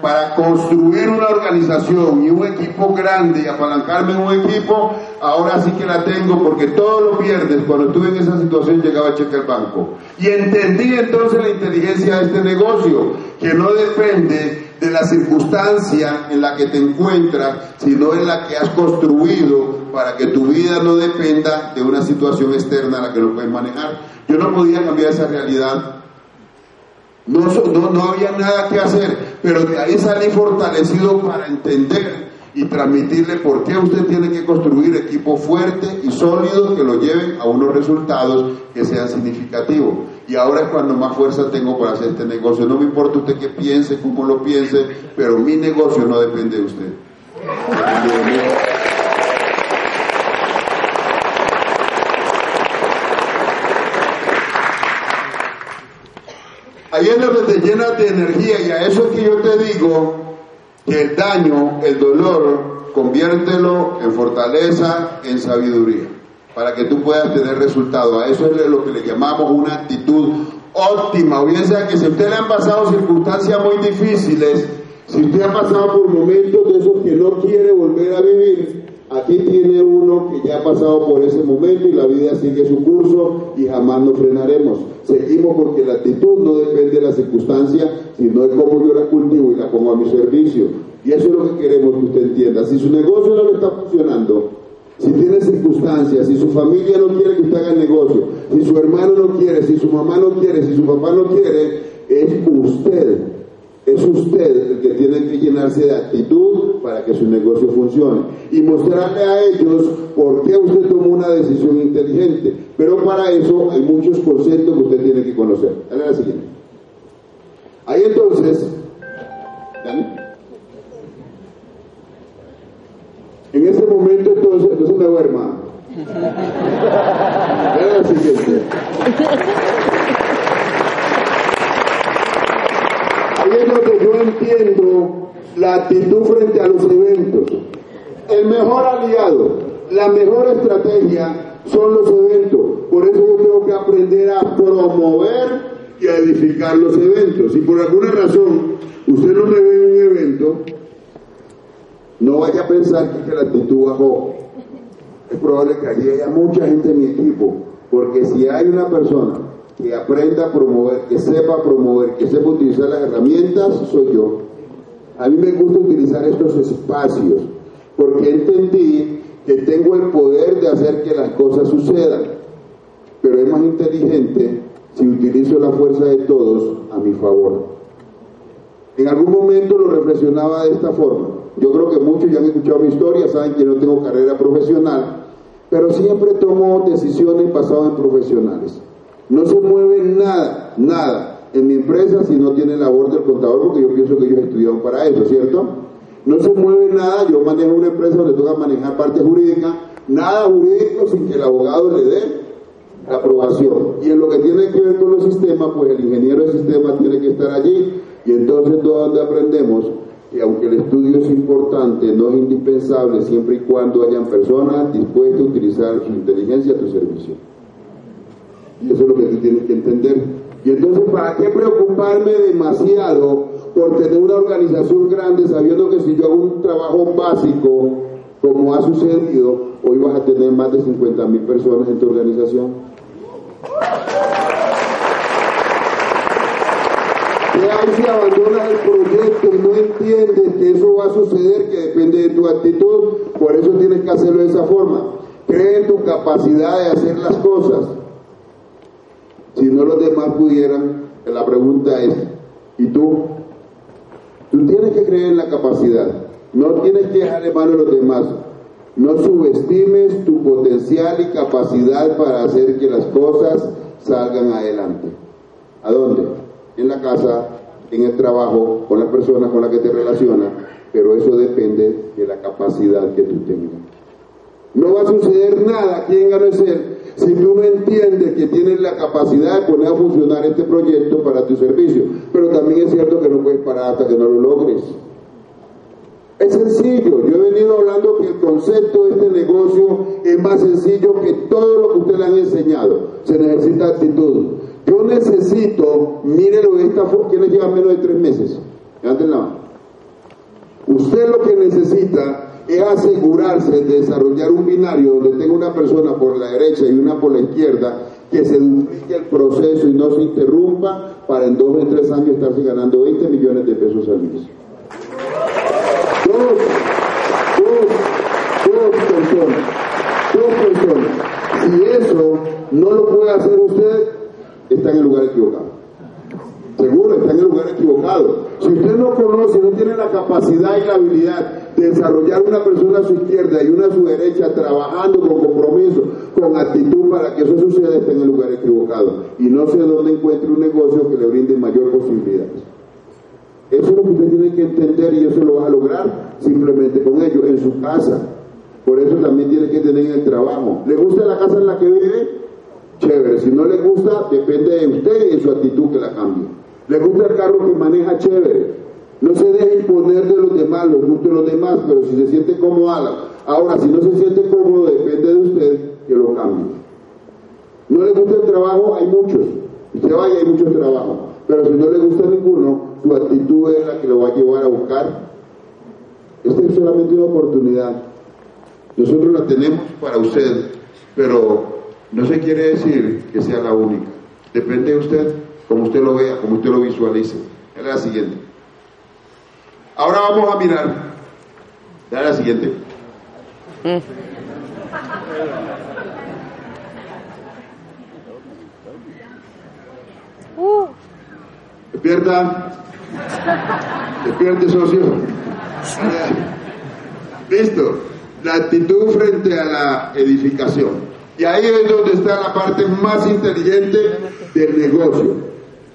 para construir una organización y un equipo grande y apalancarme en un equipo, ahora sí que la tengo porque todos los viernes cuando estuve en esa situación llegaba a cheque al banco. Y entendí entonces la inteligencia de este negocio, que no depende de la circunstancia en la que te encuentras, sino en la que has construido para que tu vida no dependa de una situación externa a la que no puedes manejar. Yo no podía cambiar esa realidad no, no, había nada que hacer, pero de ahí salí fortalecido para entender y transmitirle por qué usted tiene que construir equipos fuertes y sólidos que lo lleven a unos resultados que sean significativos. Y ahora es cuando más fuerza tengo para hacer este negocio. No me importa usted qué piense, cómo lo piense, pero mi negocio no depende de usted. Ahí es donde te llenas de energía y a eso es que yo te digo que el daño, el dolor, conviértelo en fortaleza, en sabiduría, para que tú puedas tener resultados. A eso es lo que le llamamos una actitud óptima. O bien sea que si a usted le han pasado circunstancias muy difíciles, si usted ha pasado por momentos de esos que no quiere volver a vivir, Aquí tiene uno que ya ha pasado por ese momento y la vida sigue su curso y jamás nos frenaremos. Seguimos porque la actitud no depende de la circunstancia, sino de cómo yo la cultivo y la pongo a mi servicio. Y eso es lo que queremos que usted entienda. Si su negocio no le está funcionando, si tiene circunstancias, si su familia no quiere que usted haga el negocio, si su hermano no quiere, si su mamá no quiere, si su papá no quiere, es usted es usted el que tiene que llenarse de actitud para que su negocio funcione y mostrarle a ellos por qué usted tomó una decisión inteligente. Pero para eso hay muchos conceptos que usted tiene que conocer. Dale la siguiente. Ahí entonces, en ese momento entonces, no se me duerma. Dale la siguiente. Es lo que yo entiendo la actitud frente a los eventos. El mejor aliado, la mejor estrategia son los eventos. Por eso yo tengo que aprender a promover y a edificar los eventos. Si por alguna razón usted no me ve en un evento, no vaya a pensar que la actitud bajó. Es probable que allí haya mucha gente en mi equipo, porque si hay una persona que aprenda a promover, que sepa promover, que sepa utilizar las herramientas, soy yo. A mí me gusta utilizar estos espacios porque entendí que tengo el poder de hacer que las cosas sucedan, pero es más inteligente si utilizo la fuerza de todos a mi favor. En algún momento lo reflexionaba de esta forma. Yo creo que muchos ya han escuchado mi historia, saben que no tengo carrera profesional, pero siempre tomo decisiones basadas en profesionales. No se mueve nada, nada en mi empresa si no tiene labor del contador, porque yo pienso que ellos estudiaron para eso, ¿cierto? No se mueve nada, yo manejo una empresa donde toca manejar parte jurídica, nada jurídico sin que el abogado le dé la aprobación. Y en lo que tiene que ver con los sistemas, pues el ingeniero de sistemas tiene que estar allí y entonces todo donde aprendemos que aunque el estudio es importante, no es indispensable siempre y cuando hayan personas dispuestas a utilizar su inteligencia a tu servicio. Y eso es lo que tú tienes que entender. Y entonces, ¿para qué preocuparme demasiado por tener una organización grande sabiendo que si yo hago un trabajo básico, como ha sucedido, hoy vas a tener más de 50 mil personas en tu organización? ¿Qué hay si abandonas el proyecto y no entiendes que eso va a suceder, que depende de tu actitud? Por eso tienes que hacerlo de esa forma. Cree en tu capacidad de hacer las cosas. Si no los demás pudieran, la pregunta es, ¿y tú? Tú tienes que creer en la capacidad. No tienes que dejar de mano a los demás. No subestimes tu potencial y capacidad para hacer que las cosas salgan adelante. ¿A dónde? En la casa, en el trabajo, con las personas con las que te relacionas, pero eso depende de la capacidad que tú tengas. No va a suceder nada aquí en Arecer si tú no entiendes que tienes la capacidad de poner a funcionar este proyecto para tu servicio. Pero también es cierto que no puedes parar hasta que no lo logres. Es sencillo, yo he venido hablando que el concepto de este negocio es más sencillo que todo lo que usted le han enseñado. Se necesita actitud. Yo necesito, mírelo de esta forma, ¿quiénes llevan menos de tres meses? Levanten la. Usted lo que necesita es asegurarse de desarrollar un binario donde tenga una persona por la derecha y una por la izquierda, que se duplique el proceso y no se interrumpa para en dos o tres años estarse ganando 20 millones de pesos al mes. Dos, dos, dos personas, dos personas. Si eso no lo puede hacer usted, está en el lugar equivocado. Seguro, está en el lugar equivocado. Si usted no conoce, no tiene la capacidad y la habilidad desarrollar una persona a su izquierda y una a su derecha, trabajando con compromiso, con actitud para que eso suceda, está en el lugar equivocado. Y no sé dónde encuentre un negocio que le brinde mayor posibilidad. Eso es lo que usted tiene que entender y eso lo va a lograr simplemente con ello, en su casa. Por eso también tiene que tener en el trabajo. ¿Le gusta la casa en la que vive? Chévere. Si no le gusta, depende de usted y su actitud que la cambie. ¿Le gusta el carro que maneja? Chévere. No se deje imponer de los demás, los gustos de los demás, pero si se siente cómodo. Ahora, si no se siente cómodo, depende de usted que lo cambie. ¿No le gusta el trabajo? Hay muchos. Usted vaya, hay muchos trabajos. Pero si no le gusta ninguno, su actitud es la que lo va a llevar a buscar. Esta es solamente una oportunidad. Nosotros la tenemos para usted, pero no se quiere decir que sea la única. Depende de usted, como usted lo vea, como usted lo visualice. Es la siguiente. Ahora vamos a mirar. Dale la siguiente. Uh. Despierta. Despierte, socio. Listo. La actitud frente a la edificación. Y ahí es donde está la parte más inteligente del negocio.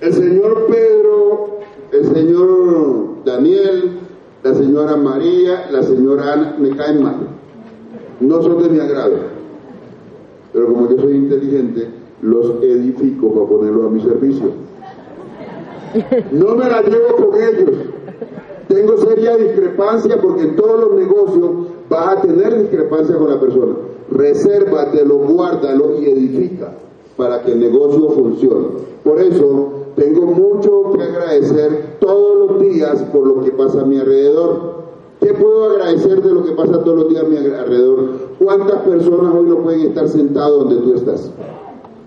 El señor Pedro, el señor Daniel, la señora María, la señora Ana, me caen mal. No son de mi agrado. Pero como yo soy inteligente, los edifico para ponerlos a mi servicio. No me la llevo con ellos. Tengo seria discrepancia porque en todos los negocios vas a tener discrepancia con la persona. Resérvatelo, guárdalo y edifica para que el negocio funcione. Por eso tengo mucho que agradecer todos los días por lo que pasa a mi alrededor. ¿Qué puedo agradecer de lo que pasa todos los días a mi alrededor? ¿Cuántas personas hoy no pueden estar sentados donde tú estás?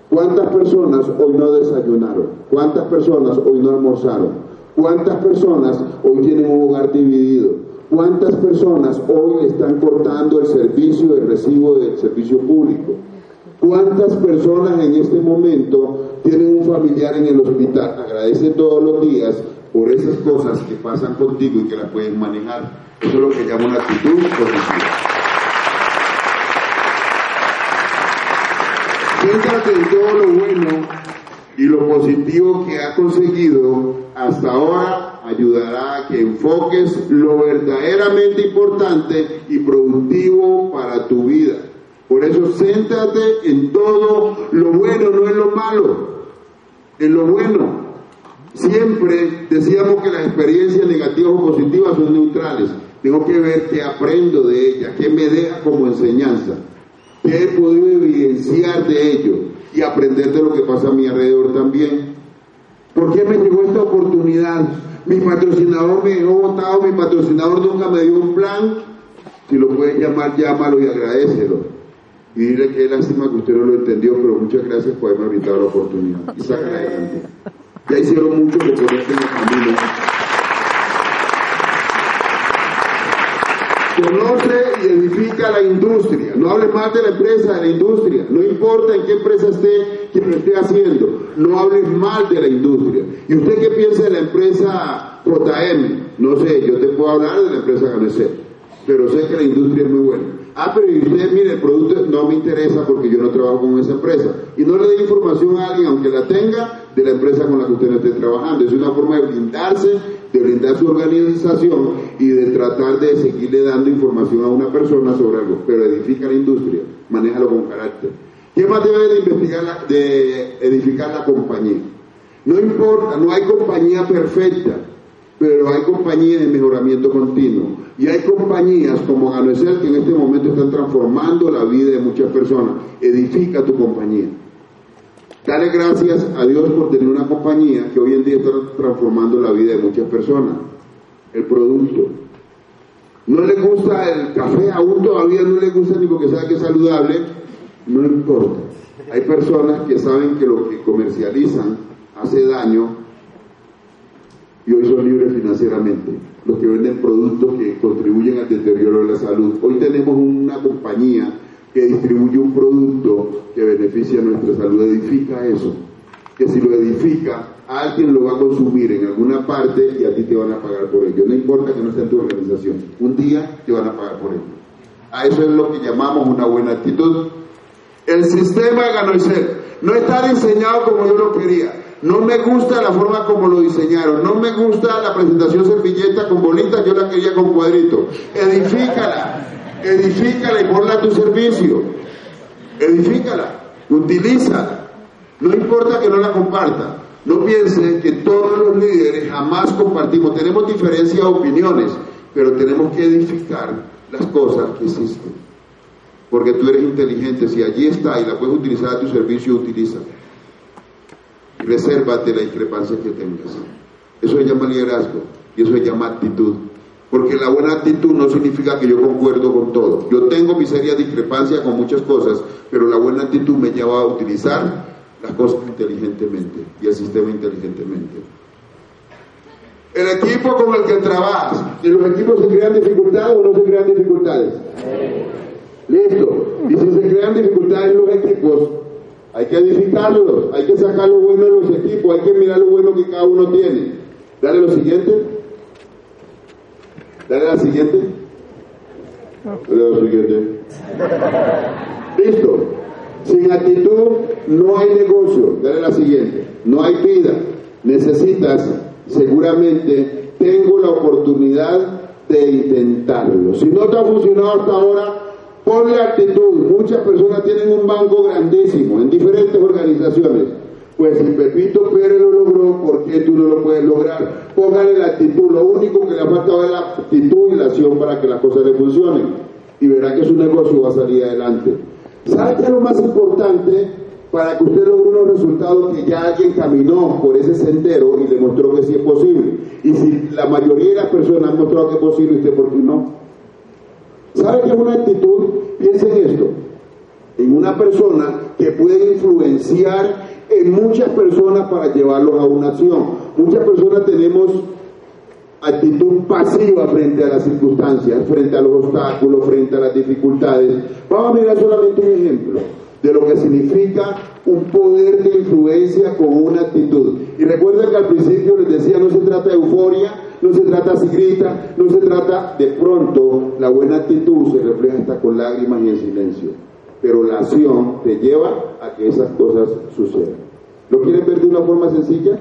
¿Cuántas personas hoy no desayunaron? ¿Cuántas personas hoy no almorzaron? ¿Cuántas personas hoy tienen un hogar dividido? ¿Cuántas personas hoy están cortando el servicio, el recibo del servicio público? ¿Cuántas personas en este momento tienen un familiar en el hospital? Agradece todos los días por esas cosas que pasan contigo y que las pueden manejar. Eso es lo que llamo una actitud positiva. Céntrate en todo lo bueno y lo positivo que has conseguido hasta ahora ayudará a que enfoques lo verdaderamente importante y productivo para tu vida. Por eso céntrate en todo lo bueno, no en lo malo, en lo bueno. Siempre decíamos que las experiencias negativas o positivas son neutrales. Tengo que ver qué aprendo de ellas, qué me deja como enseñanza, qué he podido evidenciar de ello y aprender de lo que pasa a mi alrededor también. ¿Por qué me llegó esta oportunidad? Mi patrocinador me dejó votado, mi patrocinador nunca me dio un plan. Si lo puedes llamar, llámalo y agradecelo y dile que lástima que usted no lo entendió, pero muchas gracias por haberme brindado la oportunidad. Y saca adelante. Ya hicieron mucho que ponerte en el camino. Conoce y edifica la industria. No hable más de la empresa, de la industria. No importa en qué empresa esté, quien lo esté haciendo. No hables mal de la industria. ¿Y usted qué piensa de la empresa JM? No sé, yo te puedo hablar de la empresa Ganeset, pero sé que la industria es muy buena. Ah, pero usted, mire, el producto no me interesa porque yo no trabajo con esa empresa. Y no le dé información a alguien, aunque la tenga, de la empresa con la que usted no esté trabajando. Es una forma de blindarse, de blindar su organización y de tratar de seguirle dando información a una persona sobre algo. Pero edifica la industria, manéjalo con carácter. ¿Qué más debe de, investigar de edificar la compañía? No importa, no hay compañía perfecta, pero hay compañías de mejoramiento continuo. Y hay compañías como Ganesel que en este momento están transformando la vida de muchas personas. Edifica tu compañía. Dale gracias a Dios por tener una compañía que hoy en día está transformando la vida de muchas personas. El producto. No le gusta el café, aún todavía no le gusta ni porque sabe que es saludable, no importa. Hay personas que saben que lo que comercializan hace daño libres financieramente los que venden productos que contribuyen al deterioro de la salud. Hoy tenemos una compañía que distribuye un producto que beneficia nuestra salud, edifica eso, que si lo edifica, alguien lo va a consumir en alguna parte y a ti te van a pagar por ello. No importa que no esté en tu organización, un día te van a pagar por ello. A eso es lo que llamamos una buena actitud. El sistema de ser no está diseñado como yo lo quería. No me gusta la forma como lo diseñaron. No me gusta la presentación servilleta con bolitas. Yo la quería con cuadritos. Edifícala. Edifícala y ponla a tu servicio. Edifícala. Utilízala. No importa que no la comparta. No piensen que todos los líderes jamás compartimos. Tenemos diferencias de opiniones, pero tenemos que edificar las cosas que existen. Porque tú eres inteligente. Si allí está y la puedes utilizar a tu servicio, utilízala resérvate la discrepancia que tengas. Eso se llama liderazgo y eso se llama actitud. Porque la buena actitud no significa que yo concuerdo con todo. Yo tengo mi seria discrepancia con muchas cosas, pero la buena actitud me lleva a utilizar las cosas inteligentemente y el sistema inteligentemente. El equipo con el que trabajas, ¿y los equipos se crean dificultades o no se crean dificultades? Listo. Y si se crean dificultades en los equipos, hay que edificarlos, hay que sacar lo bueno de los equipos, hay que mirar lo bueno que cada uno tiene. Dale lo siguiente. Dale la siguiente. Dale lo siguiente. Listo. Sin actitud no hay negocio. Dale la siguiente. No hay vida. Necesitas, seguramente, tengo la oportunidad de intentarlo. Si no te ha funcionado hasta ahora, Ponle actitud. Muchas personas tienen un banco grandísimo en diferentes organizaciones. Pues si Pepito Pérez lo logró, ¿por qué tú no lo puedes lograr? Póngale la actitud. Lo único que le ha faltado es la actitud y la acción para que las cosas le funcionen. Y verá que su negocio va a salir adelante. ¿Sabe qué es lo más importante? Para que usted logre unos resultados que ya alguien caminó por ese sendero y le mostró que sí es posible. Y si la mayoría de las personas han mostrado que es posible, ¿usted por qué no? ¿Sabe qué es una actitud? Piensa en esto. En una persona que puede influenciar en muchas personas para llevarlos a una acción. Muchas personas tenemos actitud pasiva frente a las circunstancias, frente a los obstáculos, frente a las dificultades. Vamos a mirar solamente un ejemplo de lo que significa un poder de influencia con una actitud. Y recuerden que al principio les decía, no se trata de euforia, no se trata de grita, no se trata de pronto, la buena actitud se refleja hasta con lágrimas y en silencio. Pero la acción te lleva a que esas cosas sucedan. ¿Lo quieren ver de una forma sencilla?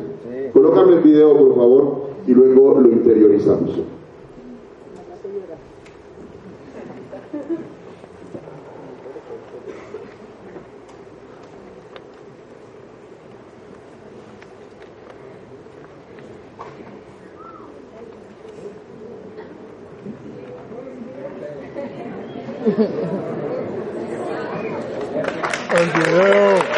Colócame el video, por favor, y luego lo interiorizamos. El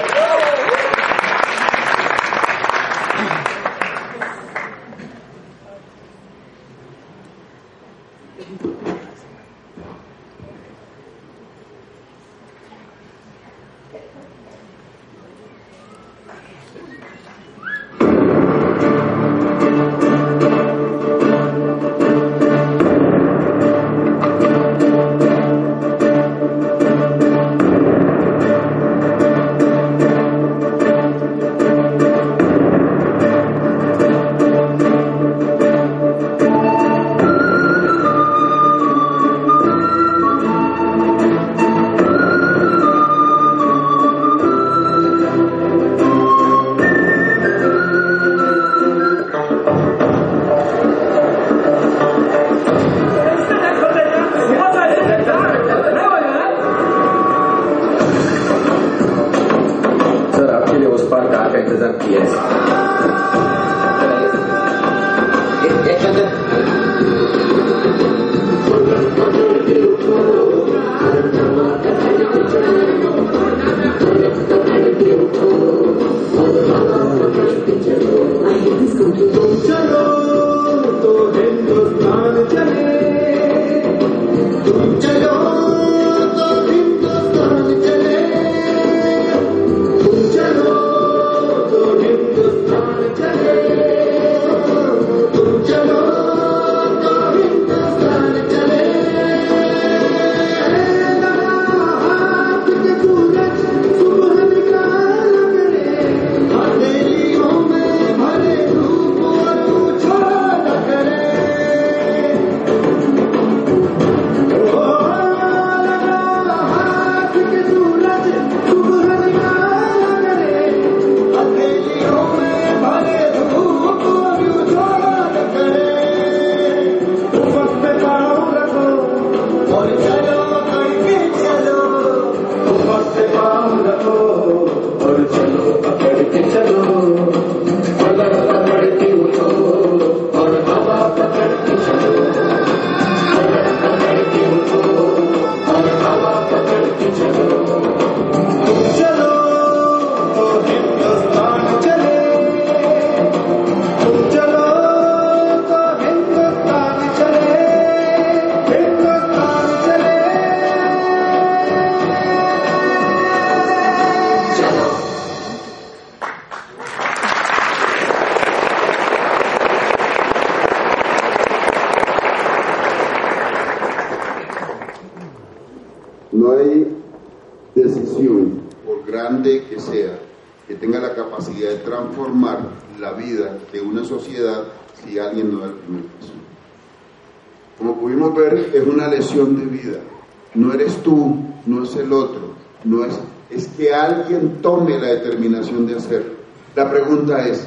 es,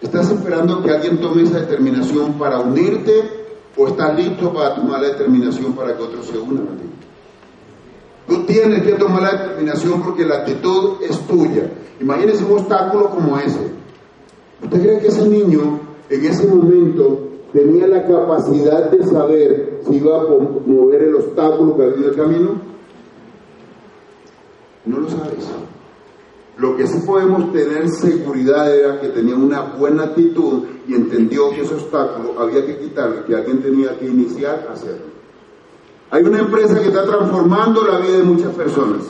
¿estás esperando que alguien tome esa determinación para unirte o estás listo para tomar la determinación para que otros se unan a ti? Tú tienes que tomar la determinación porque la actitud es tuya. Imagínese un obstáculo como ese. ¿Usted cree que ese niño en ese momento tenía la capacidad de saber si iba a mover el obstáculo que había el camino? No lo sabes. Lo que sí podemos tener seguridad era que tenía una buena actitud y entendió que ese obstáculo había que quitarlo, que alguien tenía que iniciar a hacerlo. Hay una empresa que está transformando la vida de muchas personas.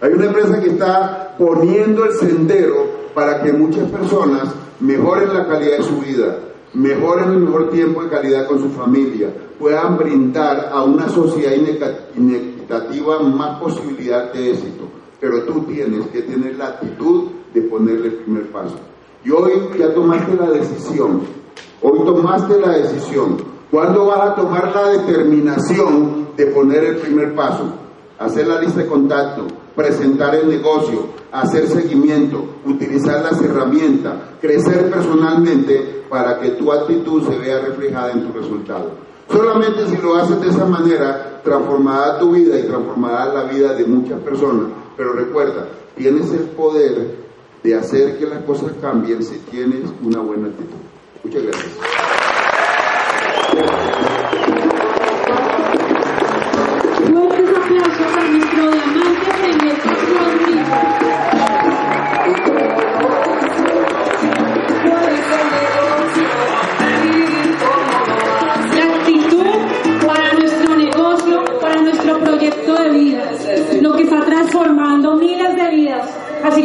Hay una empresa que está poniendo el sendero para que muchas personas mejoren la calidad de su vida, mejoren el mejor tiempo de calidad con su familia, puedan brindar a una sociedad inequitativa más posibilidad de éxito. Pero tú tienes que tener la actitud de ponerle el primer paso. Y hoy ya tomaste la decisión, hoy tomaste la decisión. ¿Cuándo vas a tomar la determinación de poner el primer paso? Hacer la lista de contacto, presentar el negocio, hacer seguimiento, utilizar las herramientas, crecer personalmente para que tu actitud se vea reflejada en tu resultado. Solamente si lo haces de esa manera, transformará tu vida y transformará la vida de muchas personas. Pero recuerda, tienes el poder de hacer que las cosas cambien si tienes una buena actitud. Muchas gracias.